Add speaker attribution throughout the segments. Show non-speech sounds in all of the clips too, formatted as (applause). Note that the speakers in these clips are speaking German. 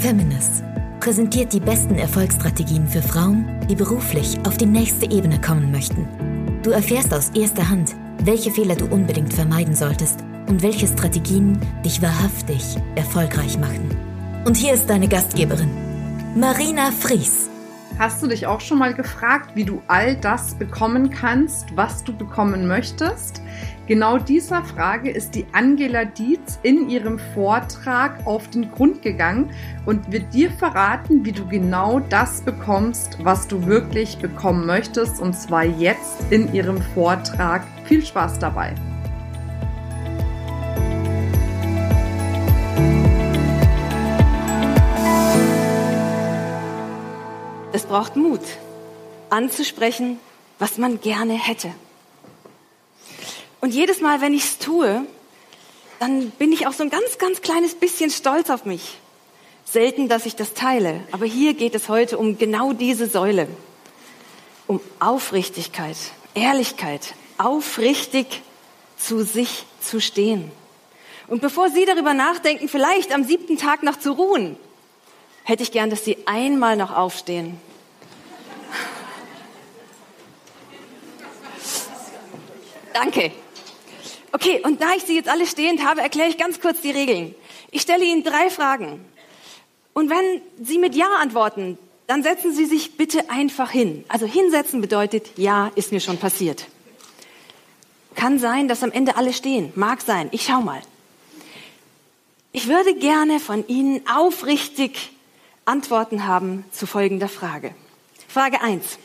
Speaker 1: Feminist präsentiert die besten Erfolgsstrategien für Frauen, die beruflich auf die nächste Ebene kommen möchten. Du erfährst aus erster Hand, welche Fehler du unbedingt vermeiden solltest und welche Strategien dich wahrhaftig erfolgreich machen. Und hier ist deine Gastgeberin, Marina Fries.
Speaker 2: Hast du dich auch schon mal gefragt, wie du all das bekommen kannst, was du bekommen möchtest? Genau dieser Frage ist die Angela Dietz in ihrem Vortrag auf den Grund gegangen und wird dir verraten, wie du genau das bekommst, was du wirklich bekommen möchtest, und zwar jetzt in ihrem Vortrag. Viel Spaß dabei!
Speaker 3: Es braucht Mut, anzusprechen, was man gerne hätte. Und jedes Mal, wenn ich es tue, dann bin ich auch so ein ganz, ganz kleines bisschen stolz auf mich. Selten, dass ich das teile, aber hier geht es heute um genau diese Säule. Um Aufrichtigkeit, Ehrlichkeit, aufrichtig zu sich zu stehen. Und bevor Sie darüber nachdenken, vielleicht am siebten Tag noch zu ruhen, hätte ich gern, dass Sie einmal noch aufstehen. (laughs) Danke. Okay, und da ich Sie jetzt alle stehend habe, erkläre ich ganz kurz die Regeln. Ich stelle Ihnen drei Fragen. Und wenn Sie mit Ja antworten, dann setzen Sie sich bitte einfach hin. Also hinsetzen bedeutet, ja, ist mir schon passiert. Kann sein, dass am Ende alle stehen. Mag sein. Ich schau mal. Ich würde gerne von Ihnen aufrichtig Antworten haben zu folgender Frage. Frage eins: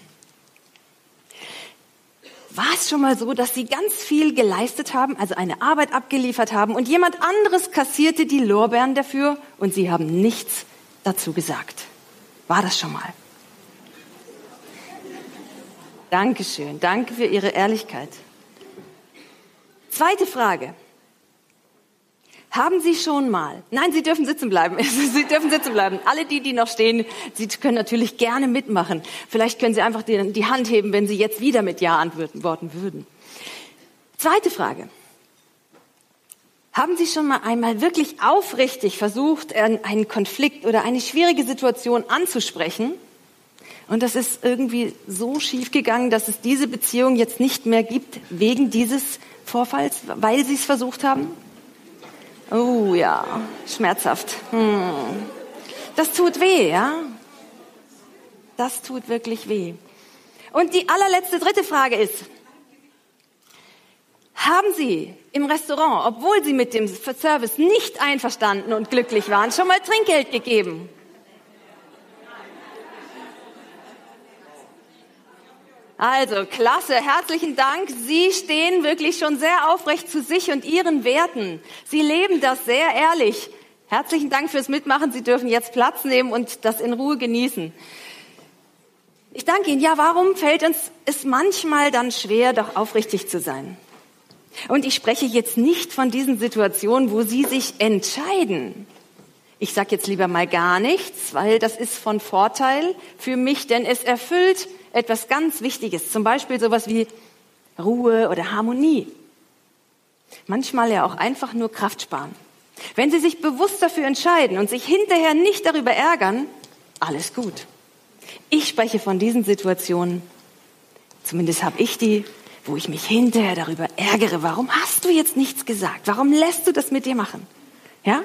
Speaker 3: War es schon mal so, dass Sie ganz viel geleistet haben, also eine Arbeit abgeliefert haben und jemand anderes kassierte die Lorbeeren dafür und Sie haben nichts dazu gesagt? War das schon mal? Dankeschön. Danke für Ihre Ehrlichkeit. Zweite Frage. Haben Sie schon mal, nein, Sie dürfen sitzen bleiben, (laughs) Sie dürfen sitzen bleiben. Alle die, die noch stehen, Sie können natürlich gerne mitmachen. Vielleicht können Sie einfach die, Hand heben, wenn Sie jetzt wieder mit Ja antworten würden. Zweite Frage. Haben Sie schon mal einmal wirklich aufrichtig versucht, einen Konflikt oder eine schwierige Situation anzusprechen? Und das ist irgendwie so schief gegangen, dass es diese Beziehung jetzt nicht mehr gibt wegen dieses Vorfalls, weil Sie es versucht haben? Oh ja, schmerzhaft. Hm. Das tut weh, ja? Das tut wirklich weh. Und die allerletzte dritte Frage ist, haben Sie im Restaurant, obwohl Sie mit dem Service nicht einverstanden und glücklich waren, schon mal Trinkgeld gegeben? Also, klasse, herzlichen Dank. Sie stehen wirklich schon sehr aufrecht zu sich und Ihren Werten. Sie leben das sehr ehrlich. Herzlichen Dank fürs Mitmachen. Sie dürfen jetzt Platz nehmen und das in Ruhe genießen. Ich danke Ihnen. Ja, warum fällt uns es manchmal dann schwer, doch aufrichtig zu sein? Und ich spreche jetzt nicht von diesen Situationen, wo Sie sich entscheiden. Ich sage jetzt lieber mal gar nichts, weil das ist von Vorteil für mich, denn es erfüllt etwas ganz Wichtiges, zum Beispiel sowas wie Ruhe oder Harmonie. Manchmal ja auch einfach nur Kraft sparen. Wenn Sie sich bewusst dafür entscheiden und sich hinterher nicht darüber ärgern, alles gut. Ich spreche von diesen Situationen, zumindest habe ich die, wo ich mich hinterher darüber ärgere. Warum hast du jetzt nichts gesagt? Warum lässt du das mit dir machen? Ja?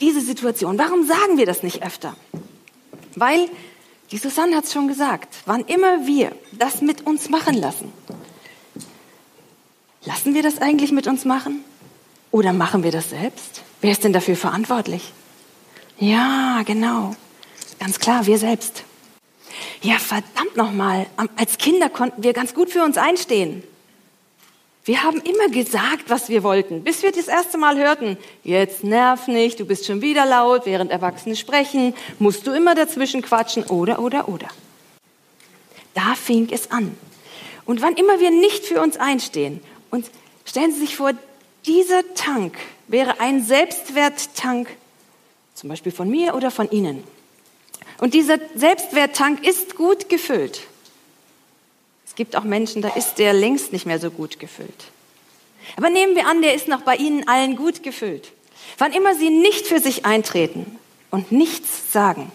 Speaker 3: Diese Situation. Warum sagen wir das nicht öfter? Weil die Susanne hat es schon gesagt, wann immer wir das mit uns machen lassen, lassen wir das eigentlich mit uns machen? Oder machen wir das selbst? Wer ist denn dafür verantwortlich? Ja, genau. Ganz klar, wir selbst. Ja, verdammt nochmal. Als Kinder konnten wir ganz gut für uns einstehen. Wir haben immer gesagt, was wir wollten, bis wir das erste Mal hörten, jetzt nerv nicht, du bist schon wieder laut, während Erwachsene sprechen, musst du immer dazwischen quatschen, oder, oder, oder. Da fing es an. Und wann immer wir nicht für uns einstehen, und stellen Sie sich vor, dieser Tank wäre ein Selbstwerttank, zum Beispiel von mir oder von Ihnen. Und dieser Selbstwerttank ist gut gefüllt. Es gibt auch Menschen, da ist der längst nicht mehr so gut gefüllt. Aber nehmen wir an, der ist noch bei Ihnen allen gut gefüllt. Wann immer Sie nicht für sich eintreten, und nichts sagen,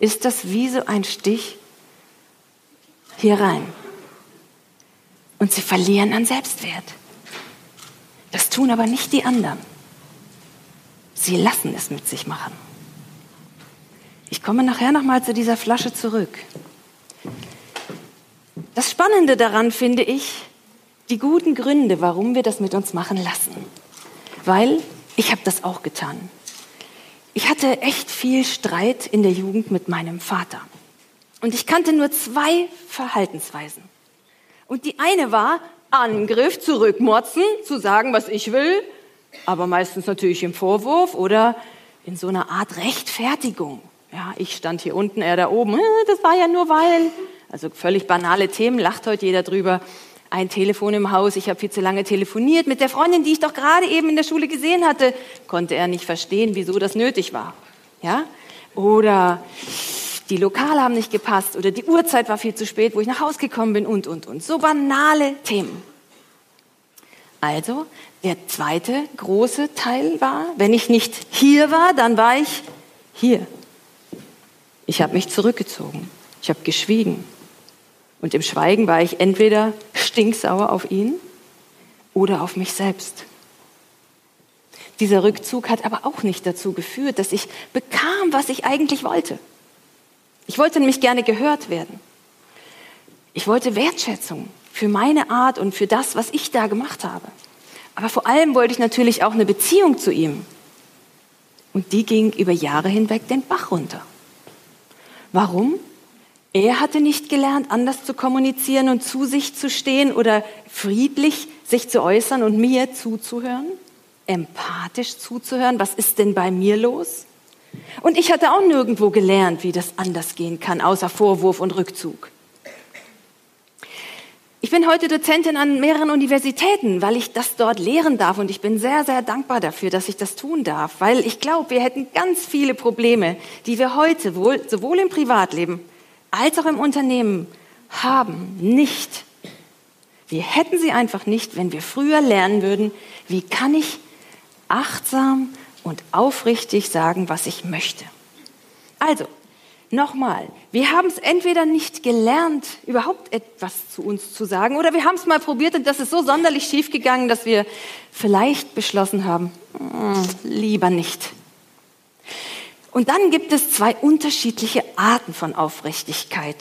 Speaker 3: ist das wie so ein Stich hier rein. Und sie verlieren an Selbstwert. Das tun aber nicht die anderen. Sie lassen es mit sich machen. Ich komme nachher nochmal zu dieser Flasche zurück. Das Spannende daran finde ich die guten Gründe, warum wir das mit uns machen lassen. Weil ich habe das auch getan. Ich hatte echt viel Streit in der Jugend mit meinem Vater. Und ich kannte nur zwei Verhaltensweisen. Und die eine war Angriff, zurückmotzen, zu sagen, was ich will, aber meistens natürlich im Vorwurf oder in so einer Art Rechtfertigung. Ja, ich stand hier unten, er da oben. Äh, das war ja nur weil. Also völlig banale Themen, lacht heute jeder drüber. Ein Telefon im Haus, ich habe viel zu lange telefoniert mit der Freundin, die ich doch gerade eben in der Schule gesehen hatte. Konnte er nicht verstehen, wieso das nötig war. Ja? Oder die Lokale haben nicht gepasst oder die Uhrzeit war viel zu spät, wo ich nach Hause gekommen bin und, und, und. So banale Themen. Also, der zweite große Teil war, wenn ich nicht hier war, dann war ich hier. Ich habe mich zurückgezogen. Ich habe geschwiegen. Und im Schweigen war ich entweder stinksauer auf ihn oder auf mich selbst. Dieser Rückzug hat aber auch nicht dazu geführt, dass ich bekam, was ich eigentlich wollte. Ich wollte nämlich gerne gehört werden. Ich wollte Wertschätzung für meine Art und für das, was ich da gemacht habe. Aber vor allem wollte ich natürlich auch eine Beziehung zu ihm. Und die ging über Jahre hinweg den Bach runter. Warum? Er hatte nicht gelernt, anders zu kommunizieren und zu sich zu stehen oder friedlich sich zu äußern und mir zuzuhören, empathisch zuzuhören. Was ist denn bei mir los? Und ich hatte auch nirgendwo gelernt, wie das anders gehen kann, außer Vorwurf und Rückzug. Ich bin heute Dozentin an mehreren Universitäten, weil ich das dort lehren darf und ich bin sehr, sehr dankbar dafür, dass ich das tun darf, weil ich glaube, wir hätten ganz viele Probleme, die wir heute wohl, sowohl im Privatleben als auch im Unternehmen haben, nicht. Wir hätten sie einfach nicht, wenn wir früher lernen würden, wie kann ich achtsam und aufrichtig sagen, was ich möchte. Also, Nochmal, wir haben es entweder nicht gelernt, überhaupt etwas zu uns zu sagen, oder wir haben es mal probiert und das ist so sonderlich schiefgegangen, dass wir vielleicht beschlossen haben, hm, lieber nicht. Und dann gibt es zwei unterschiedliche Arten von Aufrichtigkeit.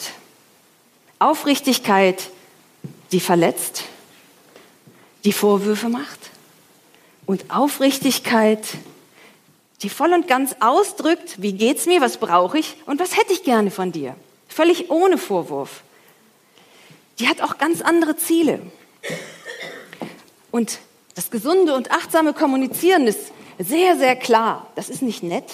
Speaker 3: Aufrichtigkeit, die verletzt, die Vorwürfe macht, und Aufrichtigkeit, die voll und ganz ausdrückt, wie geht's mir, was brauche ich und was hätte ich gerne von dir. Völlig ohne Vorwurf. Die hat auch ganz andere Ziele. Und das gesunde und achtsame Kommunizieren ist sehr, sehr klar. Das ist nicht nett.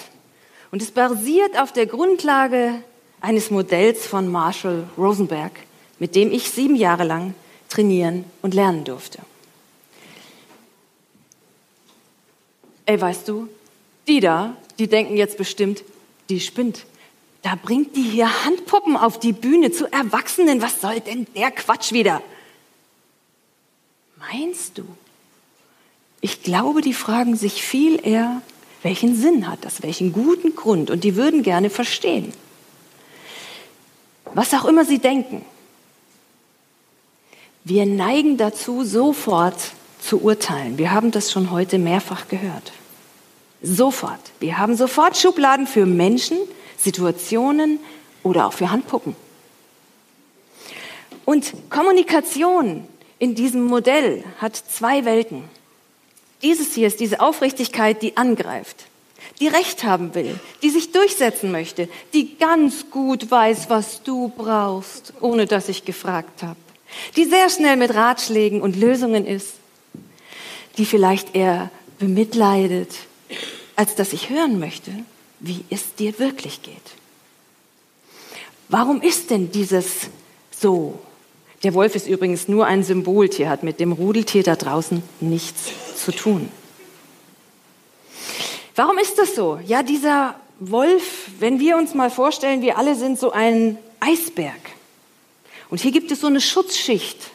Speaker 3: Und es basiert auf der Grundlage eines Modells von Marshall Rosenberg, mit dem ich sieben Jahre lang trainieren und lernen durfte. Ey, weißt du, die da, die denken jetzt bestimmt, die spinnt. Da bringt die hier Handpuppen auf die Bühne zu Erwachsenen. Was soll denn der Quatsch wieder? Meinst du? Ich glaube, die fragen sich viel eher, welchen Sinn hat das, welchen guten Grund und die würden gerne verstehen. Was auch immer sie denken. Wir neigen dazu, sofort zu urteilen. Wir haben das schon heute mehrfach gehört. Sofort. Wir haben sofort Schubladen für Menschen, Situationen oder auch für Handpuppen. Und Kommunikation in diesem Modell hat zwei Welten. Dieses hier ist diese Aufrichtigkeit, die angreift, die Recht haben will, die sich durchsetzen möchte, die ganz gut weiß, was du brauchst, ohne dass ich gefragt habe, die sehr schnell mit Ratschlägen und Lösungen ist, die vielleicht eher bemitleidet, als dass ich hören möchte, wie es dir wirklich geht. Warum ist denn dieses so? Der Wolf ist übrigens nur ein Symboltier, hat mit dem Rudeltier da draußen nichts zu tun. Warum ist das so? Ja, dieser Wolf, wenn wir uns mal vorstellen, wir alle sind so ein Eisberg. Und hier gibt es so eine Schutzschicht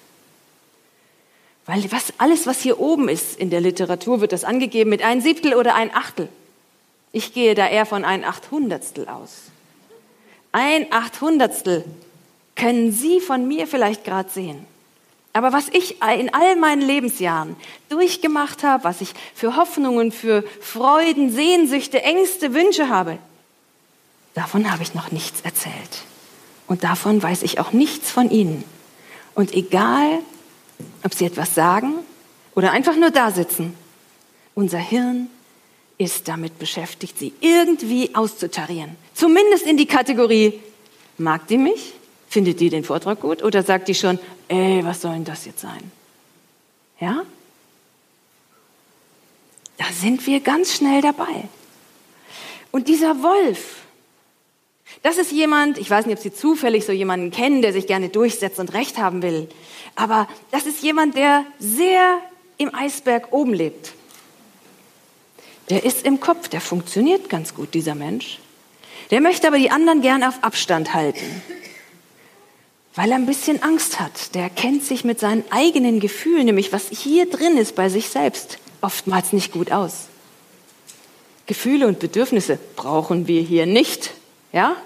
Speaker 3: weil was, alles, was hier oben ist in der Literatur, wird das angegeben mit ein Siebtel oder ein Achtel. Ich gehe da eher von ein Achthundertstel aus. Ein Achthundertstel können Sie von mir vielleicht gerade sehen. Aber was ich in all meinen Lebensjahren durchgemacht habe, was ich für Hoffnungen, für Freuden, Sehnsüchte, Ängste, Wünsche habe, davon habe ich noch nichts erzählt. Und davon weiß ich auch nichts von Ihnen. Und egal, ob Sie etwas sagen oder einfach nur da sitzen, unser Hirn ist damit beschäftigt, Sie irgendwie auszutarieren. Zumindest in die Kategorie, mag die mich? Findet die den Vortrag gut? Oder sagt die schon, ey, was soll denn das jetzt sein? Ja? Da sind wir ganz schnell dabei. Und dieser Wolf, das ist jemand, ich weiß nicht, ob Sie zufällig so jemanden kennen, der sich gerne durchsetzt und Recht haben will, aber das ist jemand, der sehr im Eisberg oben lebt. Der ist im Kopf, der funktioniert ganz gut, dieser Mensch. Der möchte aber die anderen gern auf Abstand halten weil er ein bisschen Angst hat. Der kennt sich mit seinen eigenen Gefühlen, nämlich was hier drin ist bei sich selbst, oftmals nicht gut aus. Gefühle und Bedürfnisse brauchen wir hier nicht, ja?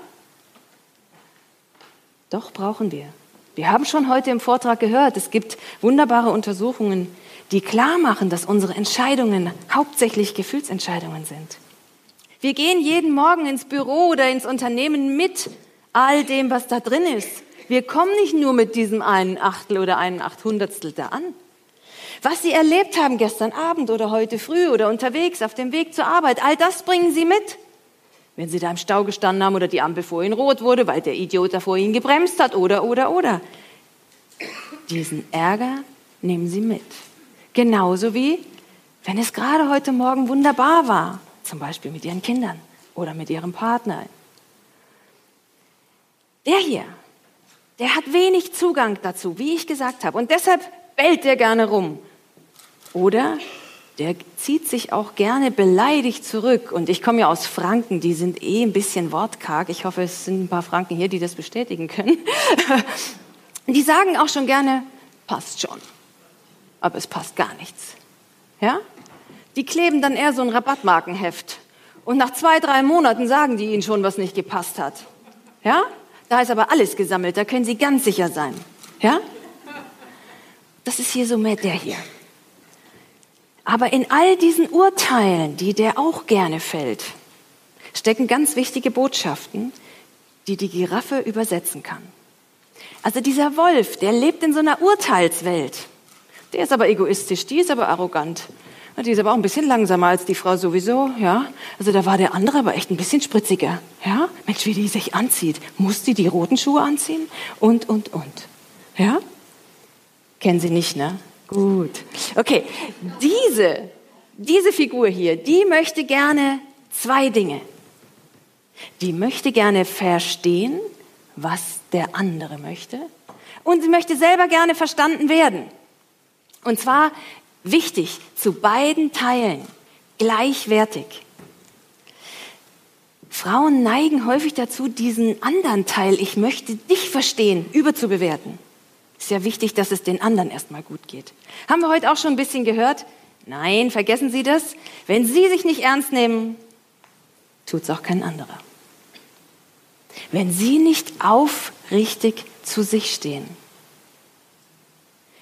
Speaker 3: Doch brauchen wir. Wir haben schon heute im Vortrag gehört, es gibt wunderbare Untersuchungen, die klar machen, dass unsere Entscheidungen hauptsächlich Gefühlsentscheidungen sind. Wir gehen jeden Morgen ins Büro oder ins Unternehmen mit all dem, was da drin ist. Wir kommen nicht nur mit diesem einen Achtel oder einen Achthundertstel da an. Was Sie erlebt haben gestern Abend oder heute früh oder unterwegs auf dem Weg zur Arbeit, all das bringen Sie mit. Wenn Sie da im Stau gestanden haben oder die Ampel vor Ihnen rot wurde, weil der Idiot da vor Ihnen gebremst hat oder, oder, oder. Diesen Ärger nehmen Sie mit. Genauso wie, wenn es gerade heute Morgen wunderbar war, zum Beispiel mit Ihren Kindern oder mit Ihrem Partner. Der hier der hat wenig Zugang dazu, wie ich gesagt habe. Und deshalb bellt der gerne rum. Oder der zieht sich auch gerne beleidigt zurück. Und ich komme ja aus Franken, die sind eh ein bisschen wortkarg. Ich hoffe, es sind ein paar Franken hier, die das bestätigen können. (laughs) Die sagen auch schon gerne, passt schon. Aber es passt gar nichts. Ja? Die kleben dann eher so ein Rabattmarkenheft. Und nach zwei, drei Monaten sagen die ihnen schon, was nicht gepasst hat. Ja? Da ist aber alles gesammelt, da können Sie ganz sicher sein. Ja? Das ist hier so mehr der hier. Aber in all diesen Urteilen, die der auch gerne fällt, stecken ganz wichtige Botschaften, die die Giraffe übersetzen kann. Also dieser Wolf, der lebt in so einer Urteilswelt. Der ist aber egoistisch, die ist aber arrogant. Die ist aber auch ein bisschen langsamer als die Frau sowieso, ja. Also da war der andere aber echt ein bisschen spritziger, ja. Mensch, wie die sich anzieht. Muss die die roten Schuhe anziehen? Und, und, und. Ja? Kennen Sie nicht, ne? Gut. Okay. Diese, diese Figur hier, die möchte gerne zwei Dinge. Die möchte gerne verstehen, was der andere möchte. Und sie möchte selber gerne verstanden werden. Und zwar Wichtig, zu beiden Teilen gleichwertig. Frauen neigen häufig dazu, diesen anderen Teil, ich möchte dich verstehen, überzubewerten. Ist ja wichtig, dass es den anderen erstmal gut geht. Haben wir heute auch schon ein bisschen gehört? Nein, vergessen Sie das. Wenn Sie sich nicht ernst nehmen, tut es auch kein anderer. Wenn Sie nicht aufrichtig zu sich stehen,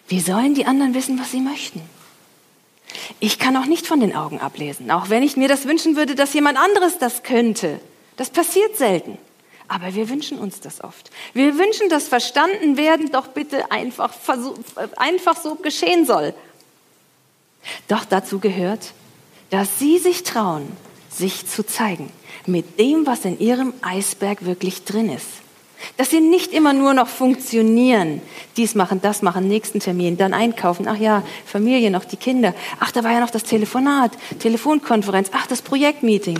Speaker 3: wie sollen die anderen wissen, was sie möchten? Ich kann auch nicht von den Augen ablesen, auch wenn ich mir das wünschen würde, dass jemand anderes das könnte. Das passiert selten. Aber wir wünschen uns das oft. Wir wünschen, dass verstanden werden doch bitte einfach, einfach so geschehen soll. Doch dazu gehört, dass Sie sich trauen, sich zu zeigen mit dem, was in Ihrem Eisberg wirklich drin ist. Dass sie nicht immer nur noch funktionieren. Dies machen, das machen, nächsten Termin, dann einkaufen. Ach ja, Familie noch, die Kinder. Ach, da war ja noch das Telefonat, Telefonkonferenz. Ach, das Projektmeeting.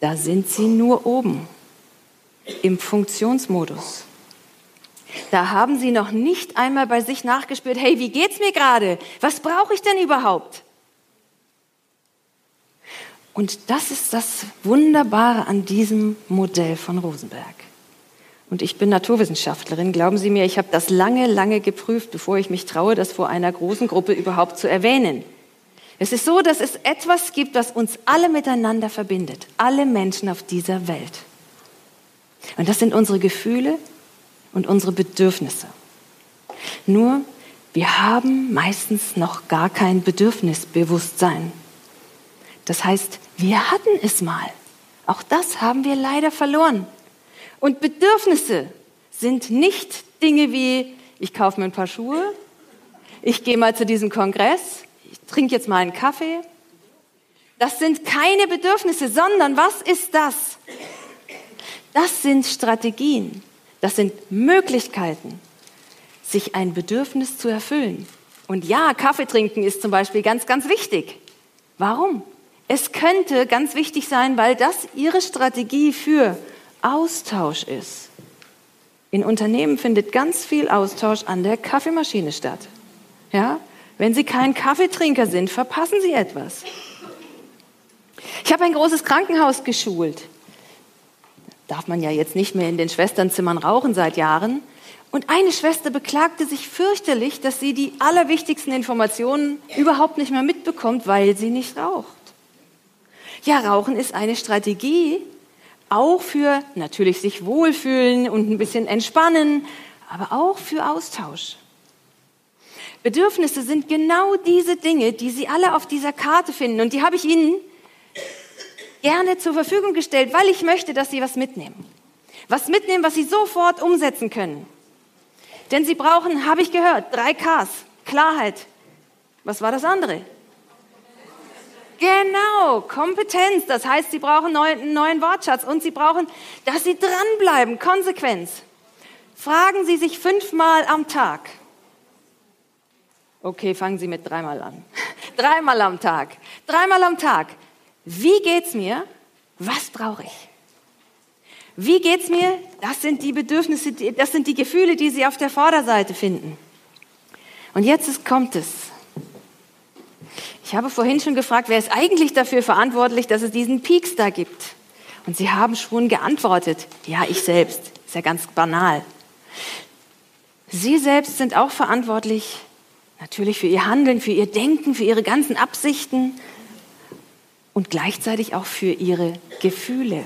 Speaker 3: Da sind sie nur oben im Funktionsmodus. Da haben sie noch nicht einmal bei sich nachgespürt, hey, wie geht's mir gerade? Was brauche ich denn überhaupt? Und das ist das Wunderbare an diesem Modell von Rosenberg. Und ich bin Naturwissenschaftlerin. Glauben Sie mir, ich habe das lange, lange geprüft, bevor ich mich traue, das vor einer großen Gruppe überhaupt zu erwähnen. Es ist so, dass es etwas gibt, was uns alle miteinander verbindet, alle Menschen auf dieser Welt. Und das sind unsere Gefühle und unsere Bedürfnisse. Nur, wir haben meistens noch gar kein Bedürfnisbewusstsein. Das heißt, wir hatten es mal. Auch das haben wir leider verloren. Und Bedürfnisse sind nicht Dinge wie, ich kaufe mir ein paar Schuhe, ich gehe mal zu diesem Kongress, ich trinke jetzt mal einen Kaffee. Das sind keine Bedürfnisse, sondern was ist das? Das sind Strategien, das sind Möglichkeiten, sich ein Bedürfnis zu erfüllen. Und ja, Kaffee trinken ist zum Beispiel ganz, ganz wichtig. Warum? Es könnte ganz wichtig sein, weil das Ihre Strategie für Austausch ist. In Unternehmen findet ganz viel Austausch an der Kaffeemaschine statt. Ja? Wenn Sie kein Kaffeetrinker sind, verpassen Sie etwas. Ich habe ein großes Krankenhaus geschult darf man ja jetzt nicht mehr in den Schwesternzimmern rauchen seit Jahren. Und eine Schwester beklagte sich fürchterlich, dass sie die allerwichtigsten Informationen überhaupt nicht mehr mitbekommt, weil sie nicht raucht. Ja, Rauchen ist eine Strategie, auch für natürlich sich wohlfühlen und ein bisschen entspannen, aber auch für Austausch. Bedürfnisse sind genau diese Dinge, die Sie alle auf dieser Karte finden. Und die habe ich Ihnen gerne zur Verfügung gestellt, weil ich möchte, dass Sie was mitnehmen. Was mitnehmen, was Sie sofort umsetzen können. Denn Sie brauchen, habe ich gehört, drei Ks. Klarheit. Was war das andere? Genau, Kompetenz. Das heißt, Sie brauchen einen neuen Wortschatz und Sie brauchen, dass Sie dranbleiben, Konsequenz. Fragen Sie sich fünfmal am Tag. Okay, fangen Sie mit dreimal an. (laughs) Dreimal am Tag. Dreimal am Tag. Wie geht's mir? Was brauche ich? Wie geht's mir? Das sind die Bedürfnisse, das sind die Gefühle, die Sie auf der Vorderseite finden. Und jetzt kommt es. Ich habe vorhin schon gefragt, wer ist eigentlich dafür verantwortlich, dass es diesen Peaks da gibt? Und Sie haben schon geantwortet, ja, ich selbst. Ist ja ganz banal. Sie selbst sind auch verantwortlich, natürlich für Ihr Handeln, für Ihr Denken, für Ihre ganzen Absichten, und gleichzeitig auch für ihre Gefühle.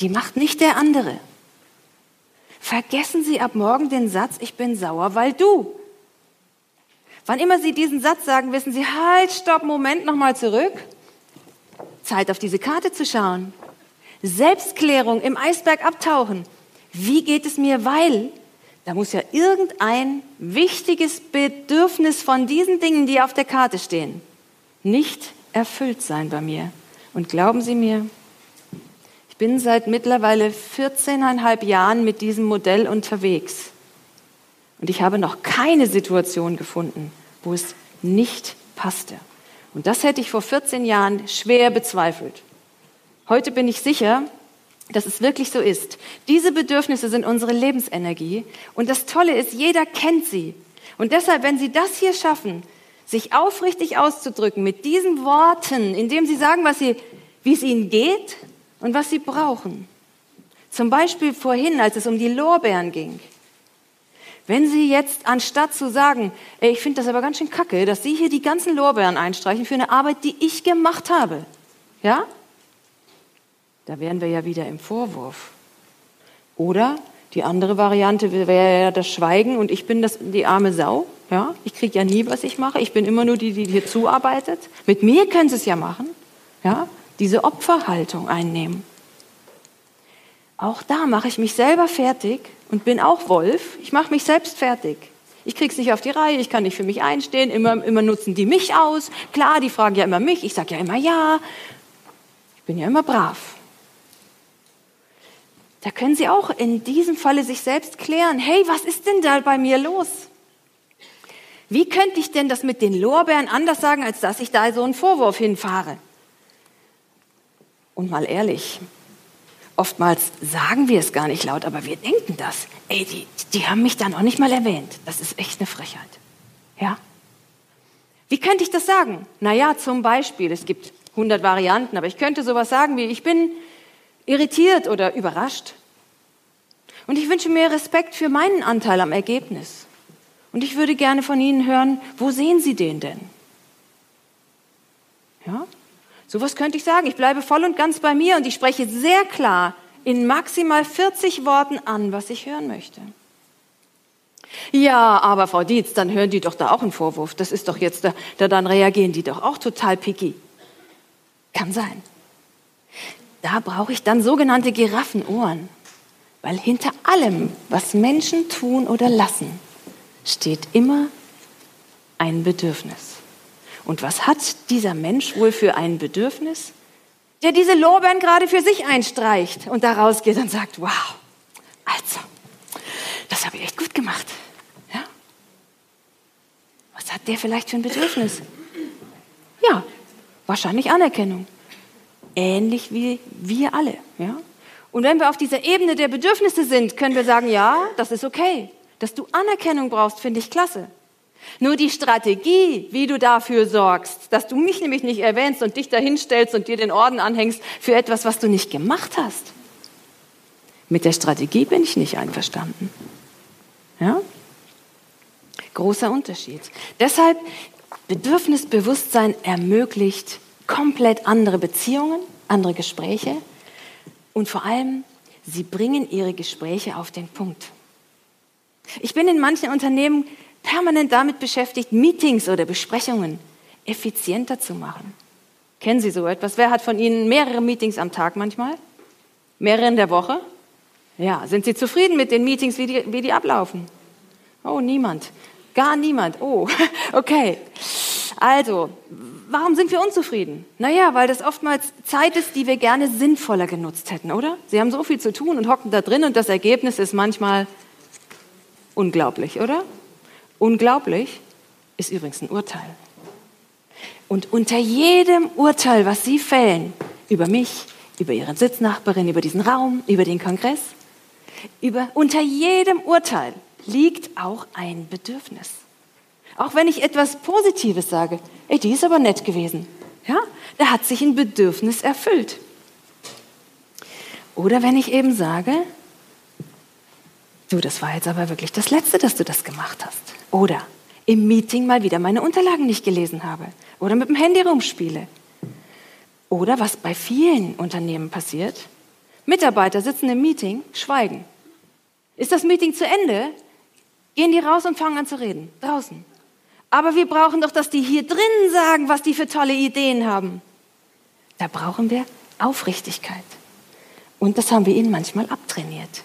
Speaker 3: Die macht nicht der andere. Vergessen Sie ab morgen den Satz, ich bin sauer, weil du. Wann immer Sie diesen Satz sagen, wissen Sie, halt, stopp, Moment, nochmal zurück. Zeit auf diese Karte zu schauen. Selbstklärung im Eisberg abtauchen. Wie geht es mir, weil da muss ja irgendein wichtiges Bedürfnis von diesen Dingen, die auf der Karte stehen, nicht erfüllt sein bei mir. Und glauben Sie mir, ich bin seit mittlerweile 14,5 Jahren mit diesem Modell unterwegs. Und ich habe noch keine Situation gefunden, wo es nicht passte. Und das hätte ich vor 14 Jahren schwer bezweifelt. Heute bin ich sicher, dass es wirklich so ist. Diese Bedürfnisse sind unsere Lebensenergie. Und das Tolle ist, jeder kennt sie. Und deshalb, wenn Sie das hier schaffen, sich aufrichtig auszudrücken mit diesen Worten, indem sie sagen, was sie, wie es ihnen geht und was sie brauchen. Zum Beispiel vorhin, als es um die Lorbeeren ging. Wenn Sie jetzt, anstatt zu sagen, ey, ich finde das aber ganz schön kacke, dass Sie hier die ganzen Lorbeeren einstreichen für eine Arbeit, die ich gemacht habe, ja? Da wären wir ja wieder im Vorwurf. Oder die andere Variante wäre ja das Schweigen und ich bin das, die arme Sau. Ja, ich kriege ja nie, was ich mache. Ich bin immer nur die, die hier zuarbeitet. Mit mir können sie es ja machen. Ja, diese Opferhaltung einnehmen. Auch da mache ich mich selber fertig und bin auch Wolf. Ich mache mich selbst fertig. Ich kriege es nicht auf die Reihe, ich kann nicht für mich einstehen, immer, immer nutzen die mich aus. Klar, die fragen ja immer mich, ich sage ja immer ja. Ich bin ja immer brav. Da können Sie auch in diesem Falle sich selbst klären, hey, was ist denn da bei mir los? Wie könnte ich denn das mit den Lorbeeren anders sagen, als dass ich da so einen Vorwurf hinfahre? Und mal ehrlich, oftmals sagen wir es gar nicht laut, aber wir denken das. Ey, die, die haben mich da noch nicht mal erwähnt. Das ist echt eine Frechheit. Ja? Wie könnte ich das sagen? Naja, zum Beispiel, es gibt 100 Varianten, aber ich könnte sowas sagen wie, ich bin irritiert oder überrascht. Und ich wünsche mir Respekt für meinen Anteil am Ergebnis. Und ich würde gerne von Ihnen hören, wo sehen Sie den denn? Ja? Sowas könnte ich sagen. Ich bleibe voll und ganz bei mir und ich spreche sehr klar in maximal 40 Worten an, was ich hören möchte. Ja, aber Frau Dietz, dann hören die doch da auch einen Vorwurf. Das ist doch jetzt, da, da dann reagieren die doch auch total picky. Kann sein. Da brauche ich dann sogenannte Giraffenohren, weil hinter allem, was Menschen tun oder lassen, steht immer ein Bedürfnis. Und was hat dieser Mensch wohl für ein Bedürfnis? Der diese Lorbeeren gerade für sich einstreicht und da rausgeht und sagt, wow, also, das habe ich echt gut gemacht. Ja? Was hat der vielleicht für ein Bedürfnis? Ja, wahrscheinlich Anerkennung. Ähnlich wie wir alle. Ja? Und wenn wir auf dieser Ebene der Bedürfnisse sind, können wir sagen, ja, das ist okay. Dass du Anerkennung brauchst, finde ich klasse. Nur die Strategie, wie du dafür sorgst, dass du mich nämlich nicht erwähnst und dich dahinstellst und dir den Orden anhängst für etwas, was du nicht gemacht hast. Mit der Strategie bin ich nicht einverstanden. Ja? Großer Unterschied. Deshalb Bedürfnisbewusstsein ermöglicht komplett andere Beziehungen, andere Gespräche und vor allem, sie bringen ihre Gespräche auf den Punkt. Ich bin in manchen Unternehmen permanent damit beschäftigt, Meetings oder Besprechungen effizienter zu machen. Kennen Sie so etwas? Wer hat von Ihnen mehrere Meetings am Tag manchmal? Mehrere in der Woche? Ja, sind Sie zufrieden mit den Meetings, wie die, wie die ablaufen? Oh, niemand. Gar niemand. Oh, (laughs) okay. Also, warum sind wir unzufrieden? Naja, weil das oftmals Zeit ist, die wir gerne sinnvoller genutzt hätten, oder? Sie haben so viel zu tun und hocken da drin und das Ergebnis ist manchmal unglaublich, oder? Unglaublich ist übrigens ein Urteil. Und unter jedem Urteil, was Sie fällen, über mich, über Ihre Sitznachbarin, über diesen Raum, über den Kongress, über, unter jedem Urteil liegt auch ein Bedürfnis. Auch wenn ich etwas Positives sage, ey, die ist aber nett gewesen. Ja, da hat sich ein Bedürfnis erfüllt. Oder wenn ich eben sage, du, das war jetzt aber wirklich das Letzte, dass du das gemacht hast. Oder im Meeting mal wieder meine Unterlagen nicht gelesen habe. Oder mit dem Handy rumspiele. Oder was bei vielen Unternehmen passiert, Mitarbeiter sitzen im Meeting, schweigen. Ist das Meeting zu Ende, gehen die raus und fangen an zu reden, draußen. Aber wir brauchen doch, dass die hier drinnen sagen, was die für tolle Ideen haben. Da brauchen wir Aufrichtigkeit. Und das haben wir ihnen manchmal abtrainiert.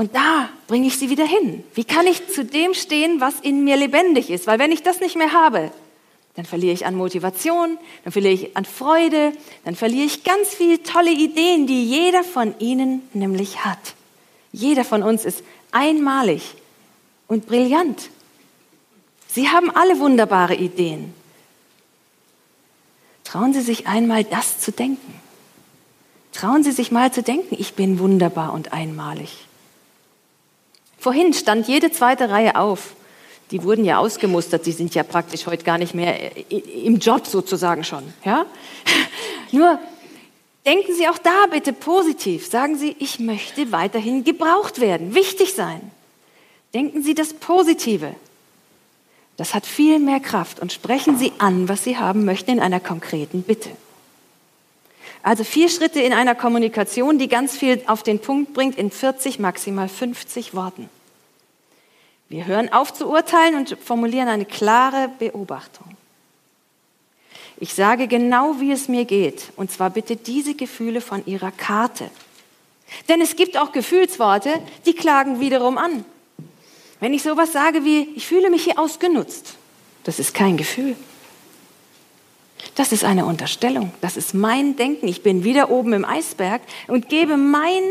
Speaker 3: Und da bringe ich sie wieder hin. Wie kann ich zu dem stehen, was in mir lebendig ist? Weil wenn ich das nicht mehr habe, dann verliere ich an Motivation, dann verliere ich an Freude, dann verliere ich ganz viele tolle Ideen, die jeder von Ihnen nämlich hat. Jeder von uns ist einmalig und brillant. Sie haben alle wunderbare Ideen. Trauen Sie sich einmal das zu denken. Trauen Sie sich mal zu denken, ich bin wunderbar und einmalig. Vorhin stand jede zweite Reihe auf. Die wurden ja ausgemustert, die sind ja praktisch heute gar nicht mehr im Job sozusagen schon. Ja? (laughs) Nur denken Sie auch da bitte positiv. Sagen Sie, ich möchte weiterhin gebraucht werden, wichtig sein. Denken Sie das Positive. Das hat viel mehr Kraft und sprechen Sie an, was Sie haben möchten in einer konkreten Bitte. Also vier Schritte in einer Kommunikation, die ganz viel auf den Punkt bringt in 40, maximal 50 Worten. Wir hören auf zu urteilen und formulieren eine klare Beobachtung. Ich sage genau, wie es mir geht, und zwar bitte diese Gefühle von Ihrer Karte. Denn es gibt auch Gefühlsworte, die klagen wiederum an. Wenn ich sowas sage wie, ich fühle mich hier ausgenutzt, das ist kein Gefühl. Das ist eine Unterstellung. Das ist mein Denken. Ich bin wieder oben im Eisberg und gebe mein,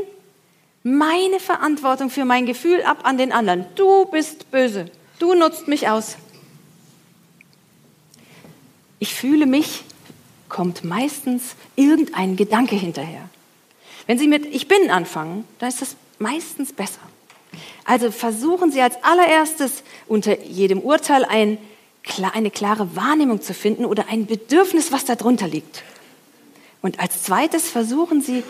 Speaker 3: meine Verantwortung für mein Gefühl ab an den anderen. Du bist böse. Du nutzt mich aus. Ich fühle mich, kommt meistens irgendein Gedanke hinterher. Wenn Sie mit Ich bin anfangen, dann ist das meistens besser. Also versuchen Sie als allererstes unter jedem Urteil ein eine klare Wahrnehmung zu finden oder ein Bedürfnis, was darunter liegt. Und als zweites versuchen Sie,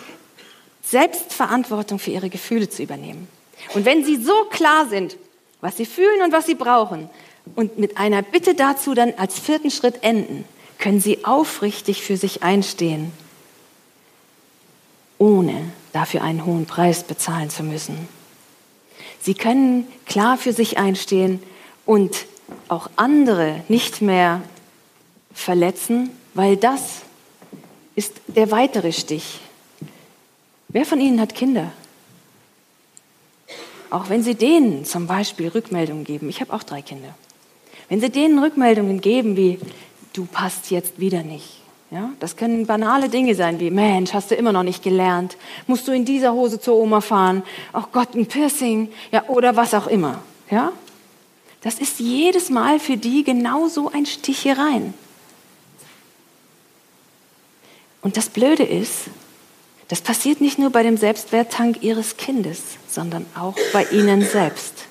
Speaker 3: Selbstverantwortung für Ihre Gefühle zu übernehmen. Und wenn Sie so klar sind, was Sie fühlen und was Sie brauchen, und mit einer Bitte dazu dann als vierten Schritt enden, können sie aufrichtig für sich einstehen, ohne dafür einen hohen Preis bezahlen zu müssen. Sie können klar für sich einstehen und auch andere nicht mehr verletzen, weil das ist der weitere Stich. Wer von Ihnen hat Kinder? Auch wenn Sie denen zum Beispiel Rückmeldungen geben, ich habe auch drei Kinder, wenn Sie denen Rückmeldungen geben wie, du passt jetzt wieder nicht. Ja, das können banale Dinge sein wie, Mensch, hast du immer noch nicht gelernt? Musst du in dieser Hose zur Oma fahren? Ach Gott, ein Piercing? Ja, oder was auch immer. Ja? Das ist jedes Mal für die genauso ein Stichereien. Und das Blöde ist, das passiert nicht nur bei dem Selbstwerttank ihres Kindes, sondern auch bei ihnen selbst.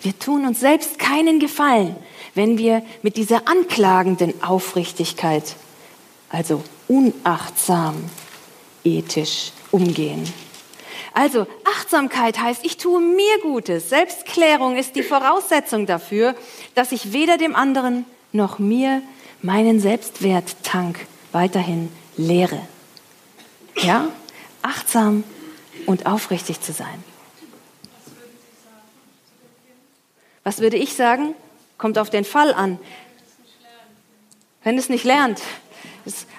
Speaker 3: Wir tun uns selbst keinen Gefallen, wenn wir mit dieser anklagenden Aufrichtigkeit, also unachtsam, ethisch umgehen. Also Achtsamkeit heißt, ich tue mir Gutes. Selbstklärung ist die Voraussetzung dafür, dass ich weder dem anderen noch mir meinen Selbstwerttank weiterhin lehre. Ja? Achtsam und aufrichtig zu sein. Was würde ich sagen? Kommt auf den Fall an. Wenn es nicht lernt.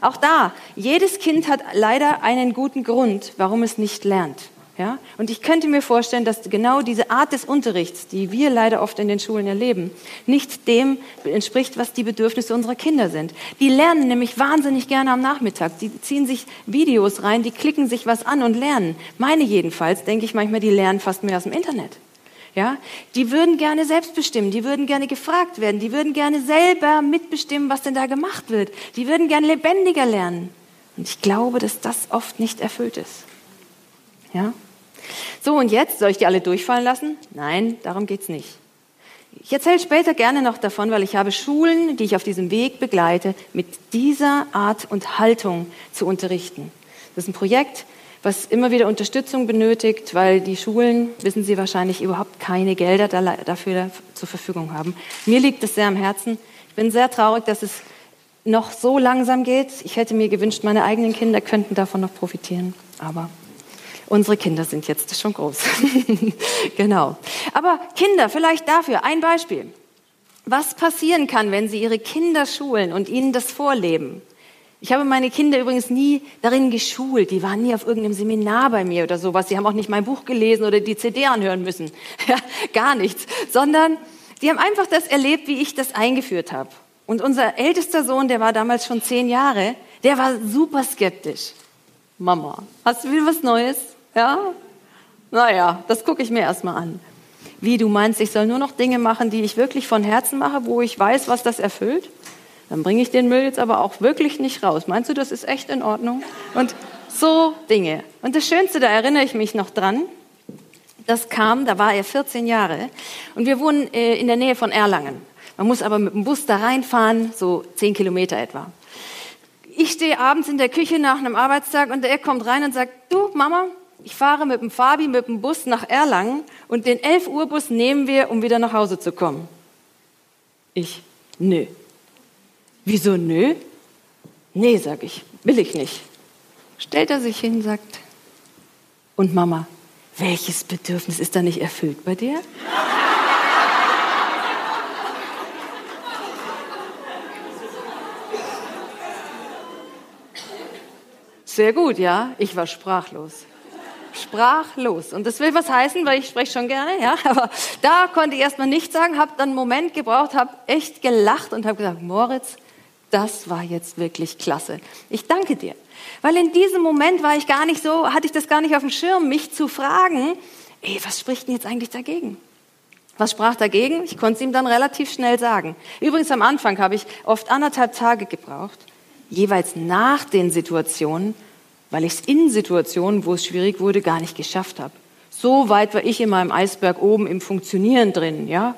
Speaker 3: Auch da, jedes Kind hat leider einen guten Grund, warum es nicht lernt. Ja? Und ich könnte mir vorstellen, dass genau diese Art des Unterrichts, die wir leider oft in den Schulen erleben, nicht dem entspricht, was die Bedürfnisse unserer Kinder sind. Die lernen nämlich wahnsinnig gerne am Nachmittag. Die ziehen sich Videos rein, die klicken sich was an und lernen. Meine jedenfalls, denke ich manchmal, die lernen fast mehr aus dem Internet. Ja, die würden gerne selbst bestimmen, die würden gerne gefragt werden, die würden gerne selber mitbestimmen, was denn da gemacht wird. Die würden gerne lebendiger lernen. Und ich glaube, dass das oft nicht erfüllt ist. Ja? So, und jetzt soll ich die alle durchfallen lassen? Nein, darum geht's nicht. Ich erzähle später gerne noch davon, weil ich habe Schulen, die ich auf diesem Weg begleite, mit dieser Art und Haltung zu unterrichten. Das ist ein Projekt, was immer wieder Unterstützung benötigt, weil die Schulen, wissen Sie wahrscheinlich, überhaupt keine Gelder dafür zur Verfügung haben. Mir liegt es sehr am Herzen. Ich bin sehr traurig, dass es noch so langsam geht. Ich hätte mir gewünscht, meine eigenen Kinder könnten davon noch profitieren. Aber Unsere Kinder sind jetzt schon groß. (laughs) genau. Aber Kinder, vielleicht dafür ein Beispiel. Was passieren kann, wenn Sie Ihre Kinder schulen und ihnen das vorleben? Ich habe meine Kinder übrigens nie darin geschult. Die waren nie auf irgendeinem Seminar bei mir oder sowas. Sie haben auch nicht mein Buch gelesen oder die CD anhören müssen. (laughs) Gar nichts. Sondern die haben einfach das erlebt, wie ich das eingeführt habe. Und unser ältester Sohn, der war damals schon zehn Jahre, der war super skeptisch. Mama, hast du wieder was Neues? Ja? Naja, das gucke ich mir erstmal an. Wie du meinst, ich soll nur noch Dinge machen, die ich wirklich von Herzen mache, wo ich weiß, was das erfüllt? Dann bringe ich den Müll jetzt aber auch wirklich nicht raus. Meinst du, das ist echt in Ordnung? Und so Dinge. Und das Schönste, da erinnere ich mich noch dran, das kam, da war er 14 Jahre und wir wohnen äh, in der Nähe von Erlangen. Man muss aber mit dem Bus da reinfahren, so 10 Kilometer etwa. Ich stehe abends in der Küche nach einem Arbeitstag und er kommt rein und sagt, du Mama, ich fahre mit dem Fabi mit dem Bus nach Erlangen und den 11 Uhr Bus nehmen wir, um wieder nach Hause zu kommen. Ich, nö. Wieso nö? Nee, sag ich, will ich nicht. Stellt er sich hin, sagt, und Mama, welches Bedürfnis ist da nicht erfüllt bei dir? Sehr gut, ja. Ich war sprachlos sprachlos. Und das will was heißen, weil ich spreche schon gerne, ja. (laughs) Aber da konnte ich erstmal nichts sagen, habe dann einen Moment gebraucht, habe echt gelacht und habe gesagt, Moritz, das war jetzt wirklich klasse. Ich danke dir. Weil in diesem Moment war ich gar nicht so, hatte ich das gar nicht auf dem Schirm, mich zu fragen, ey, was spricht denn jetzt eigentlich dagegen? Was sprach dagegen? Ich konnte es ihm dann relativ schnell sagen. Übrigens am Anfang habe ich oft anderthalb Tage gebraucht, jeweils nach den Situationen, weil ich es in Situationen, wo es schwierig wurde, gar nicht geschafft habe. So weit war ich in meinem Eisberg oben im Funktionieren drin, ja.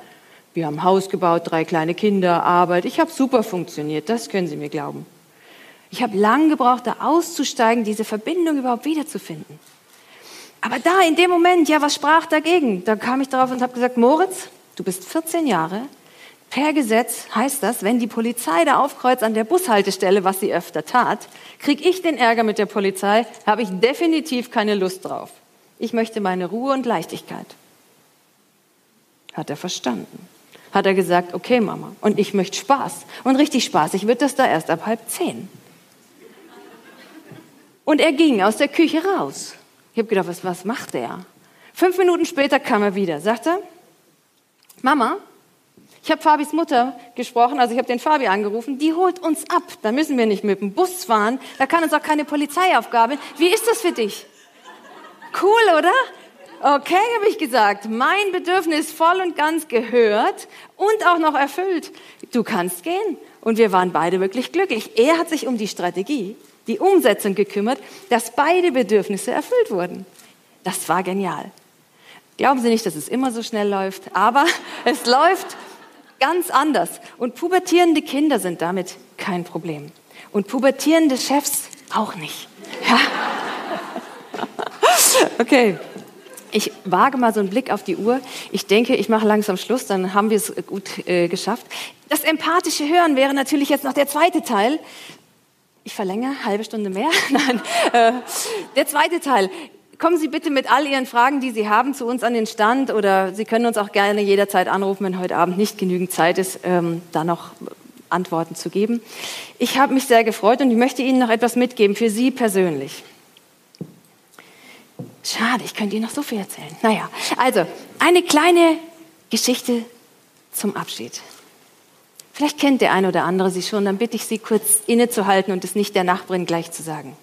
Speaker 3: Wir haben Haus gebaut, drei kleine Kinder, Arbeit. Ich habe super funktioniert, das können Sie mir glauben. Ich habe lang gebraucht, da auszusteigen, diese Verbindung überhaupt wiederzufinden. Aber da in dem Moment, ja, was sprach dagegen? Da kam ich darauf und habe gesagt, Moritz, du bist 14 Jahre, Per Gesetz heißt das, wenn die Polizei da aufkreuzt an der Bushaltestelle, was sie öfter tat, kriege ich den Ärger mit der Polizei, habe ich definitiv keine Lust drauf. Ich möchte meine Ruhe und Leichtigkeit. Hat er verstanden. Hat er gesagt, okay Mama, und ich möchte Spaß. Und richtig spaßig wird das da erst ab halb zehn. Und er ging aus der Küche raus. Ich habe gedacht, was, was macht er? Fünf Minuten später kam er wieder, sagte, Mama, ich habe Fabis Mutter gesprochen, also ich habe den Fabi angerufen, die holt uns ab. Da müssen wir nicht mit dem Bus fahren, da kann uns auch keine Polizeiaufgabe. Wie ist das für dich? Cool, oder? Okay, habe ich gesagt, mein Bedürfnis voll und ganz gehört und auch noch erfüllt. Du kannst gehen. Und wir waren beide wirklich glücklich. Er hat sich um die Strategie, die Umsetzung gekümmert, dass beide Bedürfnisse erfüllt wurden. Das war genial. Glauben Sie nicht, dass es immer so schnell läuft, aber (laughs) es läuft ganz anders. Und pubertierende Kinder sind damit kein Problem. Und pubertierende Chefs auch nicht. (laughs) Ja. (laughs) Okay. Ich wage mal so einen Blick auf die Uhr. Ich denke, ich mache langsam Schluss, dann haben wir es gut äh, geschafft. Das empathische Hören wäre natürlich jetzt noch der zweite Teil. Ich verlängere, halbe Stunde mehr. (laughs) Nein, äh, der zweite Teil. Kommen Sie bitte mit all Ihren Fragen, die Sie haben, zu uns an den Stand oder Sie können uns auch gerne jederzeit anrufen, wenn heute Abend nicht genügend Zeit ist, ähm, da noch Antworten zu geben. Ich habe mich sehr gefreut und ich möchte Ihnen noch etwas mitgeben für Sie persönlich. Schade, ich könnte Ihnen noch so viel erzählen. Naja, also eine kleine Geschichte zum Abschied. Vielleicht kennt der eine oder andere sie schon, dann bitte ich Sie kurz innezuhalten und es nicht der Nachbarin gleich zu sagen.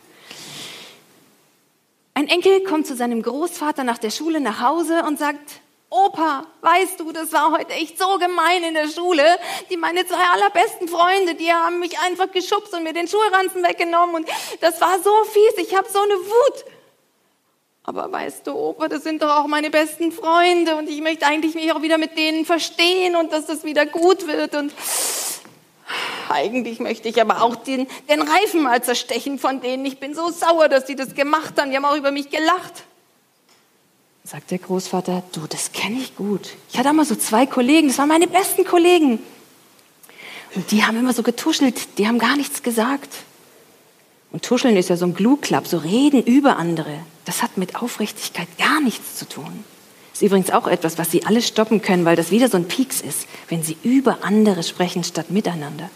Speaker 3: Ein Enkel kommt zu seinem Großvater nach der Schule nach Hause und sagt, Opa, weißt du, das war heute echt so gemein in der Schule. Die meine zwei allerbesten Freunde, die haben mich einfach geschubst und mir den Schulranzen weggenommen und das war so fies. Ich habe so eine Wut. Aber weißt du, Opa, das sind doch auch meine besten Freunde und ich möchte eigentlich mich auch wieder mit denen verstehen und dass das wieder gut wird und eigentlich möchte ich aber auch den, den Reifen mal zerstechen von denen. Ich bin so sauer, dass die das gemacht haben. Die haben auch über mich gelacht. Sagt der Großvater, du, das kenne ich gut. Ich hatte immer so zwei Kollegen, das waren meine besten Kollegen. Und die haben immer so getuschelt, die haben gar nichts gesagt. Und tuscheln ist ja so ein Glue-Club, so reden über andere. Das hat mit Aufrichtigkeit gar nichts zu tun. Ist übrigens auch etwas, was Sie alle stoppen können, weil das wieder so ein Pieks ist, wenn Sie über andere sprechen statt miteinander.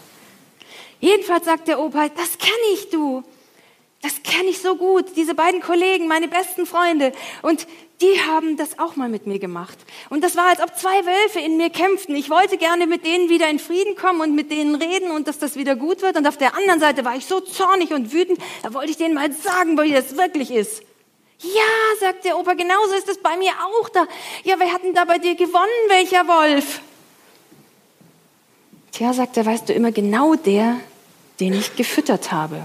Speaker 3: Jedenfalls sagt der Opa, das kenne ich du. Das kenne ich so gut. Diese beiden Kollegen, meine besten Freunde. Und die haben das auch mal mit mir gemacht. Und das war, als ob zwei Wölfe in mir kämpften. Ich wollte gerne mit denen wieder in Frieden kommen und mit denen reden und dass das wieder gut wird. Und auf der anderen Seite war ich so zornig und wütend, da wollte ich denen mal sagen, wie das wirklich ist. Ja, sagt der Opa, genauso ist es bei mir auch da. Ja, wer hat denn da bei dir gewonnen, welcher Wolf? Tja, sagt er, weißt du, immer genau der, den ich gefüttert habe.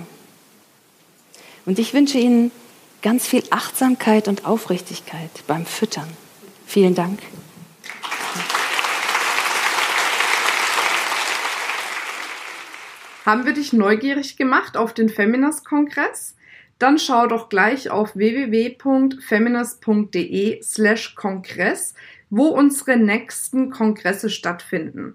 Speaker 3: Und ich wünsche Ihnen ganz viel Achtsamkeit und Aufrichtigkeit beim Füttern. Vielen Dank.
Speaker 2: Haben wir dich neugierig gemacht auf den Feminist-Kongress? Dann schau doch gleich auf www.feminist.de slash Kongress, wo unsere nächsten Kongresse stattfinden.